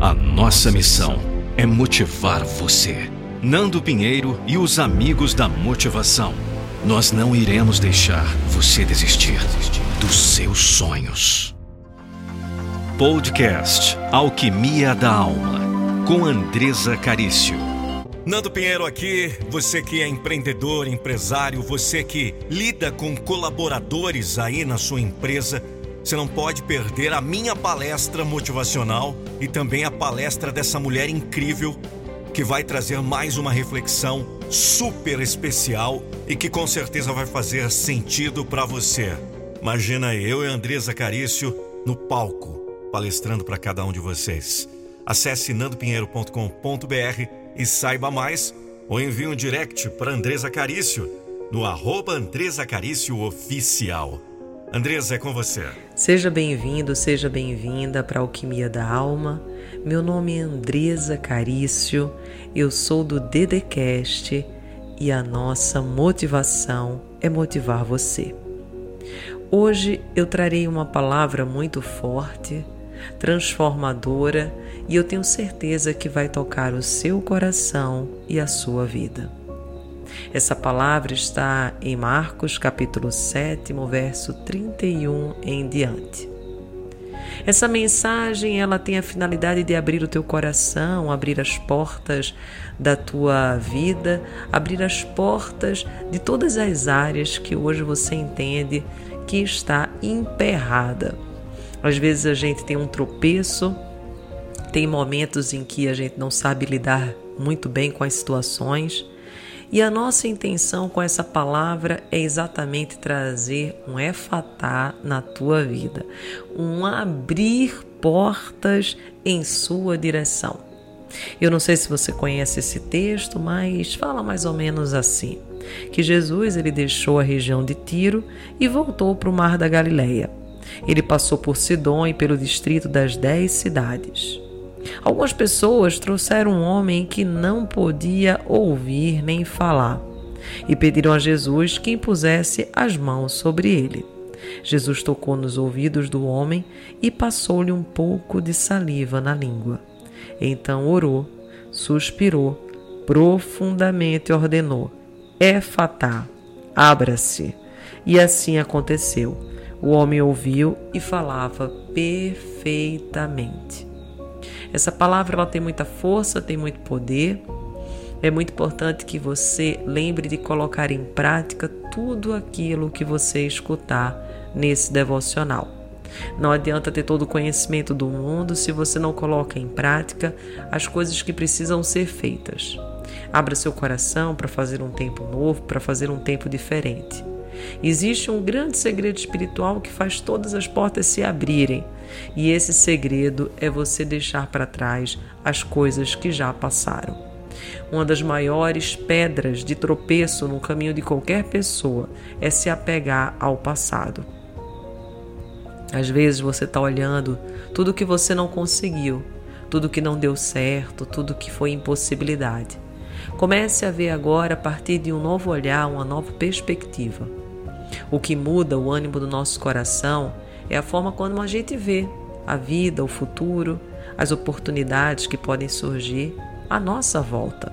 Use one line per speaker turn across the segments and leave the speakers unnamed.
A nossa missão é motivar você. Nando Pinheiro e os amigos da motivação. Nós não iremos deixar você desistir dos seus sonhos. Podcast Alquimia da Alma, com Andresa Carício.
Nando Pinheiro aqui, você que é empreendedor, empresário, você que lida com colaboradores aí na sua empresa, você não pode perder a minha palestra motivacional e também a palestra dessa mulher incrível que vai trazer mais uma reflexão super especial e que com certeza vai fazer sentido para você. Imagina eu e Andresa Carício no palco, palestrando para cada um de vocês. Acesse nandopinheiro.com.br e saiba mais ou envie um direct para Andresa Carício no arroba Andresa Carício Oficial. Andresa, é com você.
Seja bem-vindo, seja bem-vinda para a Alquimia da Alma. Meu nome é Andresa Carício, eu sou do Dedecast e a nossa motivação é motivar você. Hoje eu trarei uma palavra muito forte, transformadora e eu tenho certeza que vai tocar o seu coração e a sua vida. Essa palavra está em Marcos capítulo 7, verso 31 em diante. Essa mensagem ela tem a finalidade de abrir o teu coração, abrir as portas da tua vida, abrir as portas de todas as áreas que hoje você entende que está emperrada. Às vezes a gente tem um tropeço, tem momentos em que a gente não sabe lidar muito bem com as situações. E a nossa intenção com essa palavra é exatamente trazer um efatá na tua vida, um abrir portas em sua direção. Eu não sei se você conhece esse texto, mas fala mais ou menos assim: que Jesus ele deixou a região de Tiro e voltou para o mar da Galileia. Ele passou por Sidom e pelo distrito das dez cidades. Algumas pessoas trouxeram um homem que não podia ouvir nem falar e pediram a Jesus que impusesse as mãos sobre ele. Jesus tocou nos ouvidos do homem e passou-lhe um pouco de saliva na língua. Então orou, suspirou, profundamente ordenou: Éfatá, abra-se. E assim aconteceu. O homem ouviu e falava perfeitamente. Essa palavra ela tem muita força, tem muito poder. É muito importante que você lembre de colocar em prática tudo aquilo que você escutar nesse devocional. Não adianta ter todo o conhecimento do mundo se você não coloca em prática as coisas que precisam ser feitas. Abra seu coração para fazer um tempo novo, para fazer um tempo diferente. Existe um grande segredo espiritual que faz todas as portas se abrirem, e esse segredo é você deixar para trás as coisas que já passaram. Uma das maiores pedras de tropeço no caminho de qualquer pessoa é se apegar ao passado. Às vezes você está olhando tudo que você não conseguiu, tudo que não deu certo, tudo que foi impossibilidade. Comece a ver agora a partir de um novo olhar, uma nova perspectiva. O que muda o ânimo do nosso coração é a forma como a gente vê a vida, o futuro, as oportunidades que podem surgir à nossa volta.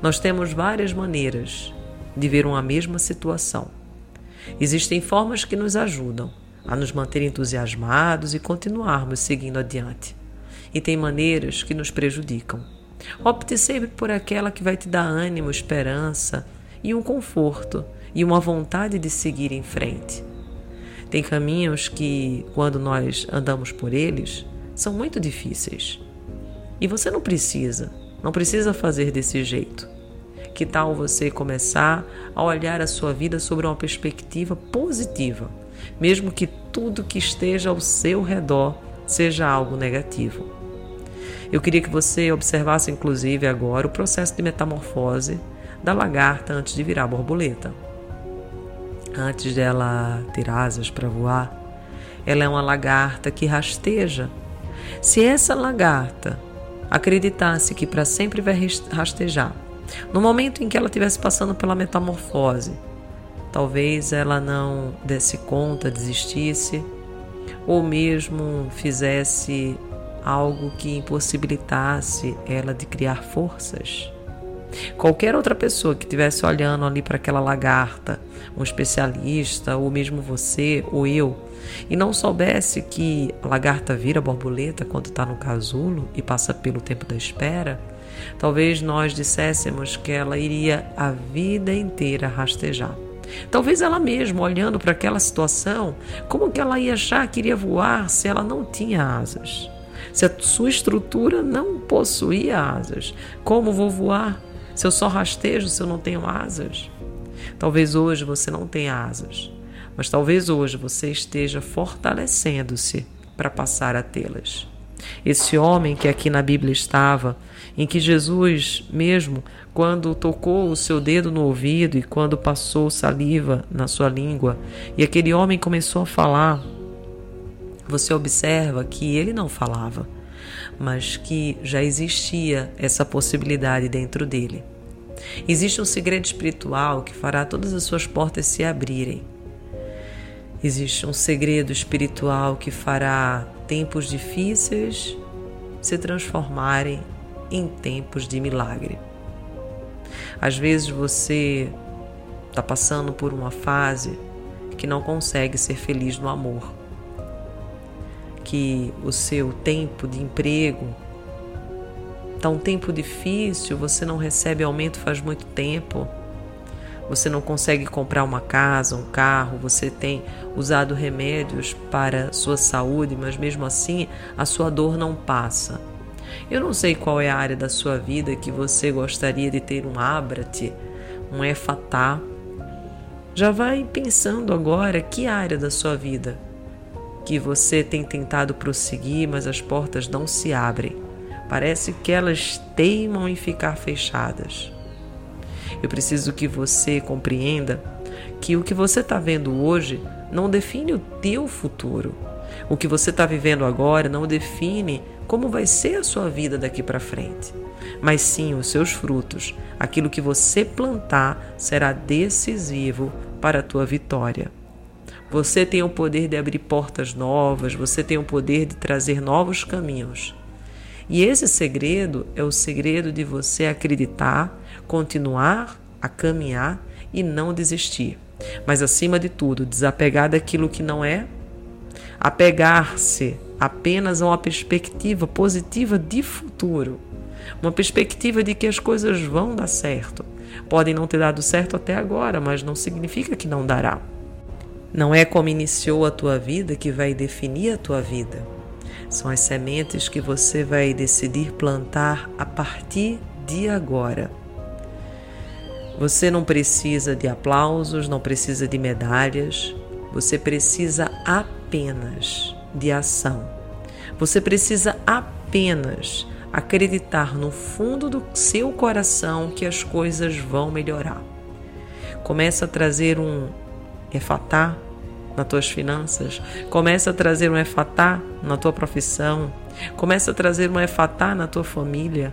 Nós temos várias maneiras de ver uma mesma situação. Existem formas que nos ajudam a nos manter entusiasmados e continuarmos seguindo adiante. E tem maneiras que nos prejudicam. Opte sempre por aquela que vai te dar ânimo, esperança e um conforto e uma vontade de seguir em frente. Tem caminhos que, quando nós andamos por eles, são muito difíceis. E você não precisa, não precisa fazer desse jeito. Que tal você começar a olhar a sua vida sobre uma perspectiva positiva, mesmo que tudo que esteja ao seu redor seja algo negativo? Eu queria que você observasse, inclusive, agora o processo de metamorfose da lagarta antes de virar borboleta antes dela ter asas para voar. Ela é uma lagarta que rasteja. Se essa lagarta acreditasse que para sempre vai rastejar, no momento em que ela estivesse passando pela metamorfose, talvez ela não desse conta, desistisse, ou mesmo fizesse algo que impossibilitasse ela de criar forças. Qualquer outra pessoa que estivesse olhando ali para aquela lagarta, um especialista, ou mesmo você ou eu, e não soubesse que a lagarta vira borboleta quando está no casulo e passa pelo tempo da espera, talvez nós disséssemos que ela iria a vida inteira rastejar. Talvez ela mesma, olhando para aquela situação, como que ela ia achar que iria voar se ela não tinha asas? Se a sua estrutura não possuía asas, como vou voar? Se eu só rastejo, se eu não tenho asas? Talvez hoje você não tenha asas, mas talvez hoje você esteja fortalecendo-se para passar a tê-las. Esse homem que aqui na Bíblia estava, em que Jesus mesmo, quando tocou o seu dedo no ouvido e quando passou saliva na sua língua, e aquele homem começou a falar, você observa que ele não falava, mas que já existia essa possibilidade dentro dele. Existe um segredo espiritual que fará todas as suas portas se abrirem. Existe um segredo espiritual que fará tempos difíceis se transformarem em tempos de milagre. Às vezes você está passando por uma fase que não consegue ser feliz no amor que o seu tempo de emprego está um tempo difícil, você não recebe aumento faz muito tempo, você não consegue comprar uma casa, um carro, você tem usado remédios para sua saúde, mas mesmo assim a sua dor não passa. Eu não sei qual é a área da sua vida que você gostaria de ter um abrate, um efatá. Já vai pensando agora que área da sua vida que você tem tentado prosseguir, mas as portas não se abrem. Parece que elas teimam em ficar fechadas. Eu preciso que você compreenda que o que você está vendo hoje não define o teu futuro. O que você está vivendo agora não define como vai ser a sua vida daqui para frente. Mas sim os seus frutos. Aquilo que você plantar será decisivo para a tua vitória. Você tem o poder de abrir portas novas, você tem o poder de trazer novos caminhos. E esse segredo é o segredo de você acreditar, continuar a caminhar e não desistir. Mas acima de tudo, desapegar daquilo que não é, apegar-se apenas a uma perspectiva positiva de futuro, uma perspectiva de que as coisas vão dar certo. Podem não ter dado certo até agora, mas não significa que não dará. Não é como iniciou a tua vida que vai definir a tua vida. São as sementes que você vai decidir plantar a partir de agora. Você não precisa de aplausos, não precisa de medalhas, você precisa apenas de ação. Você precisa apenas acreditar no fundo do seu coração que as coisas vão melhorar. Começa a trazer um efatá nas tuas finanças, começa a trazer um efatá na tua profissão, começa a trazer um efatá na tua família,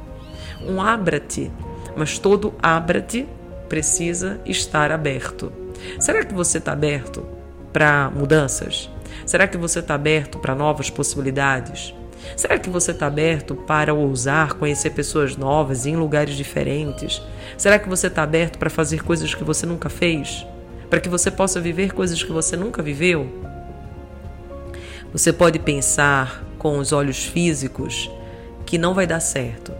um abra-te, mas todo abra-te precisa estar aberto. Será que você está aberto para mudanças? Será que você está aberto para novas possibilidades? Será que você está aberto para ousar conhecer pessoas novas em lugares diferentes? Será que você está aberto para fazer coisas que você nunca fez? Para que você possa viver coisas que você nunca viveu? Você pode pensar com os olhos físicos que não vai dar certo.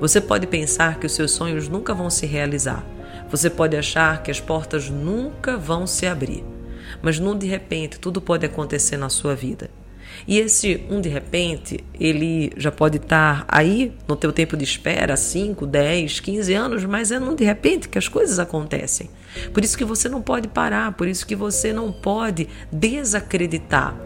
Você pode pensar que os seus sonhos nunca vão se realizar. Você pode achar que as portas nunca vão se abrir. Mas num de repente tudo pode acontecer na sua vida. E esse um de repente, ele já pode estar aí no teu tempo de espera, 5, 10, 15 anos, mas é num de repente que as coisas acontecem. Por isso que você não pode parar, por isso que você não pode desacreditar.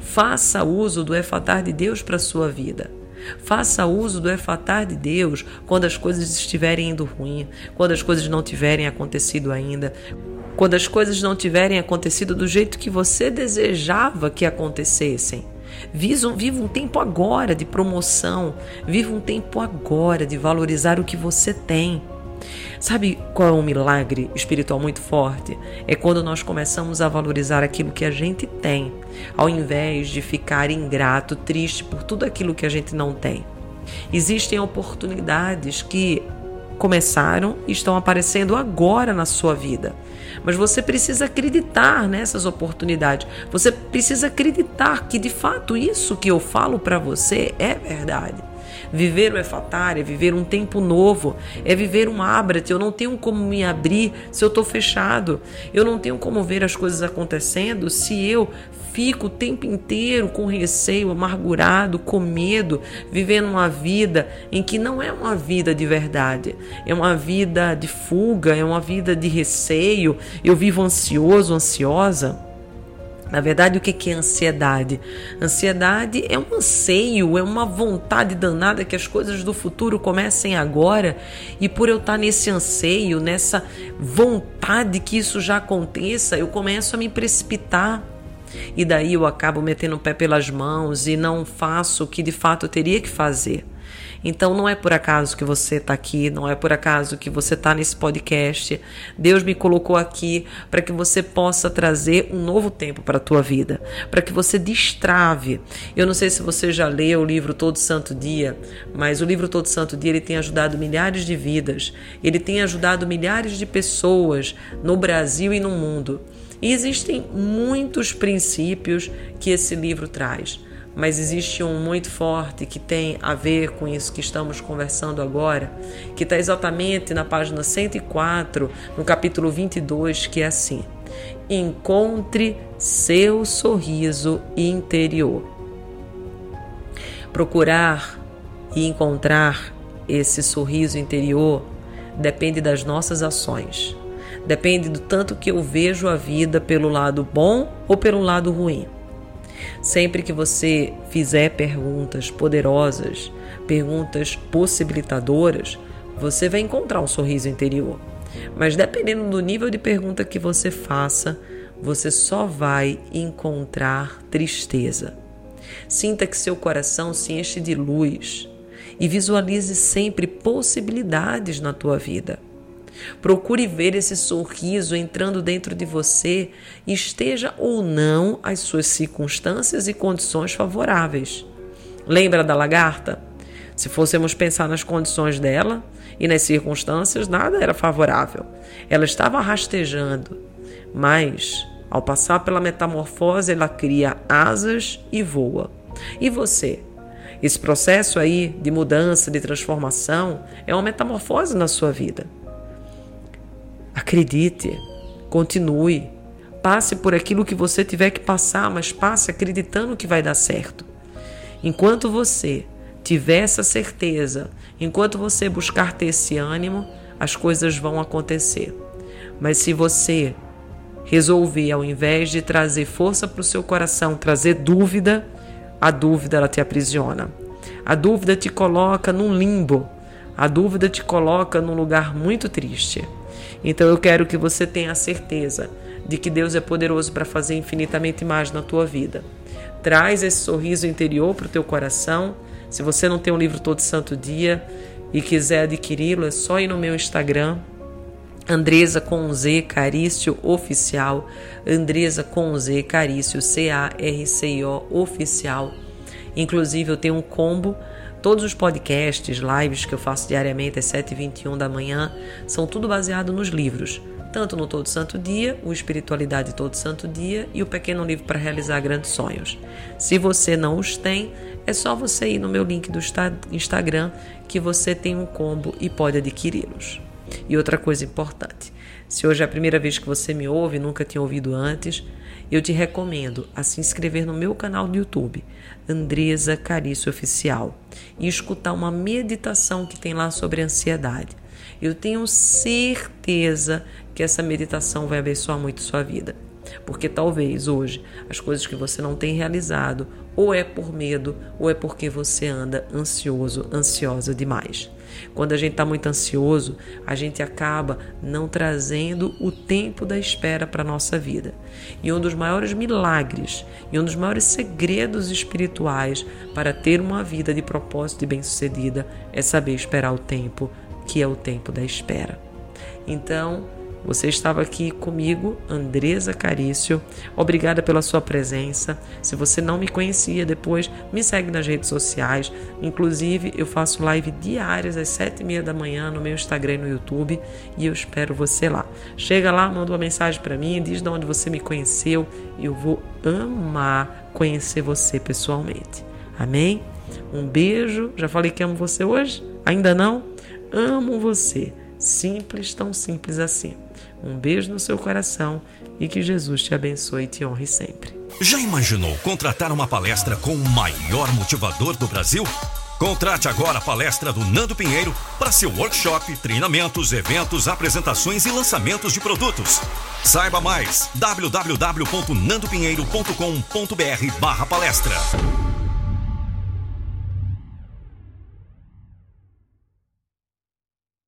Faça uso do efatar de Deus para a sua vida. Faça uso do efatar de Deus quando as coisas estiverem indo ruim, quando as coisas não tiverem acontecido ainda, quando as coisas não tiverem acontecido do jeito que você desejava que acontecessem. Viva um tempo agora de promoção, viva um tempo agora de valorizar o que você tem. Sabe qual é um milagre espiritual muito forte? É quando nós começamos a valorizar aquilo que a gente tem, ao invés de ficar ingrato, triste por tudo aquilo que a gente não tem. Existem oportunidades que começaram e estão aparecendo agora na sua vida. Mas você precisa acreditar nessas oportunidades. Você precisa acreditar que de fato isso que eu falo para você é verdade. Viver o Efatar é viver um tempo novo, é viver um Abrat. Eu não tenho como me abrir se eu estou fechado. Eu não tenho como ver as coisas acontecendo se eu fico o tempo inteiro com receio, amargurado, com medo, vivendo uma vida em que não é uma vida de verdade, é uma vida de fuga, é uma vida de receio. Eu vivo ansioso, ansiosa. Na verdade, o que é ansiedade? Ansiedade é um anseio, é uma vontade danada que as coisas do futuro comecem agora, e por eu estar nesse anseio, nessa vontade que isso já aconteça, eu começo a me precipitar. E daí eu acabo metendo o pé pelas mãos e não faço o que de fato eu teria que fazer. Então não é por acaso que você está aqui, não é por acaso que você está nesse podcast. Deus me colocou aqui para que você possa trazer um novo tempo para a tua vida, para que você destrave. Eu não sei se você já leu o livro Todo Santo Dia, mas o livro Todo Santo Dia ele tem ajudado milhares de vidas, ele tem ajudado milhares de pessoas no Brasil e no mundo. E existem muitos princípios que esse livro traz mas existe um muito forte que tem a ver com isso que estamos conversando agora, que está exatamente na página 104, no capítulo 22, que é assim: Encontre seu sorriso interior. Procurar e encontrar esse sorriso interior depende das nossas ações. Depende do tanto que eu vejo a vida pelo lado bom ou pelo lado ruim. Sempre que você fizer perguntas poderosas, perguntas possibilitadoras, você vai encontrar um sorriso interior. Mas dependendo do nível de pergunta que você faça, você só vai encontrar tristeza. Sinta que seu coração se enche de luz e visualize sempre possibilidades na tua vida. Procure ver esse sorriso entrando dentro de você, esteja ou não as suas circunstâncias e condições favoráveis. Lembra da lagarta? Se fôssemos pensar nas condições dela e nas circunstâncias, nada era favorável. Ela estava rastejando, mas ao passar pela metamorfose, ela cria asas e voa. E você? Esse processo aí de mudança, de transformação, é uma metamorfose na sua vida. Acredite, continue, passe por aquilo que você tiver que passar, mas passe acreditando que vai dar certo. Enquanto você tiver essa certeza, enquanto você buscar ter esse ânimo, as coisas vão acontecer. Mas se você resolver, ao invés de trazer força para o seu coração, trazer dúvida, a dúvida ela te aprisiona. A dúvida te coloca num limbo. A dúvida te coloca num lugar muito triste. Então eu quero que você tenha a certeza de que Deus é poderoso para fazer infinitamente mais na tua vida. Traz esse sorriso interior para o teu coração. Se você não tem um livro todo santo dia e quiser adquiri-lo, é só ir no meu Instagram, Andresa com Z Carício Oficial, Andresa com Z Carício C-A-R-C-I-O Oficial. Inclusive eu tenho um combo Todos os podcasts, lives que eu faço diariamente às 7h21 da manhã, são tudo baseado nos livros. Tanto no Todo Santo Dia, o Espiritualidade Todo Santo Dia e o Pequeno Livro para Realizar Grandes Sonhos. Se você não os tem, é só você ir no meu link do Instagram que você tem um combo e pode adquiri-los. E outra coisa importante: se hoje é a primeira vez que você me ouve, nunca tinha ouvido antes, eu te recomendo a se inscrever no meu canal do YouTube, Andresa Carício Oficial, e escutar uma meditação que tem lá sobre ansiedade. Eu tenho certeza que essa meditação vai abençoar muito sua vida. Porque talvez hoje as coisas que você não tem realizado, ou é por medo, ou é porque você anda ansioso, ansiosa demais. Quando a gente está muito ansioso, a gente acaba não trazendo o tempo da espera para a nossa vida. E um dos maiores milagres e um dos maiores segredos espirituais para ter uma vida de propósito e bem-sucedida é saber esperar o tempo que é o tempo da espera. Então, você estava aqui comigo, Andresa Carício. Obrigada pela sua presença. Se você não me conhecia depois, me segue nas redes sociais. Inclusive, eu faço live diárias às sete e meia da manhã no meu Instagram e no YouTube e eu espero você lá. Chega lá, manda uma mensagem para mim, diz de onde você me conheceu. Eu vou amar conhecer você pessoalmente. Amém? Um beijo. Já falei que amo você hoje? Ainda não? Amo você. Simples, tão simples assim. Um beijo no seu coração e que Jesus te abençoe e te honre sempre.
Já imaginou contratar uma palestra com o maior motivador do Brasil? Contrate agora a palestra do Nando Pinheiro para seu workshop, treinamentos, eventos, apresentações e lançamentos de produtos. Saiba mais www.nandopinheiro.com.br/palestra.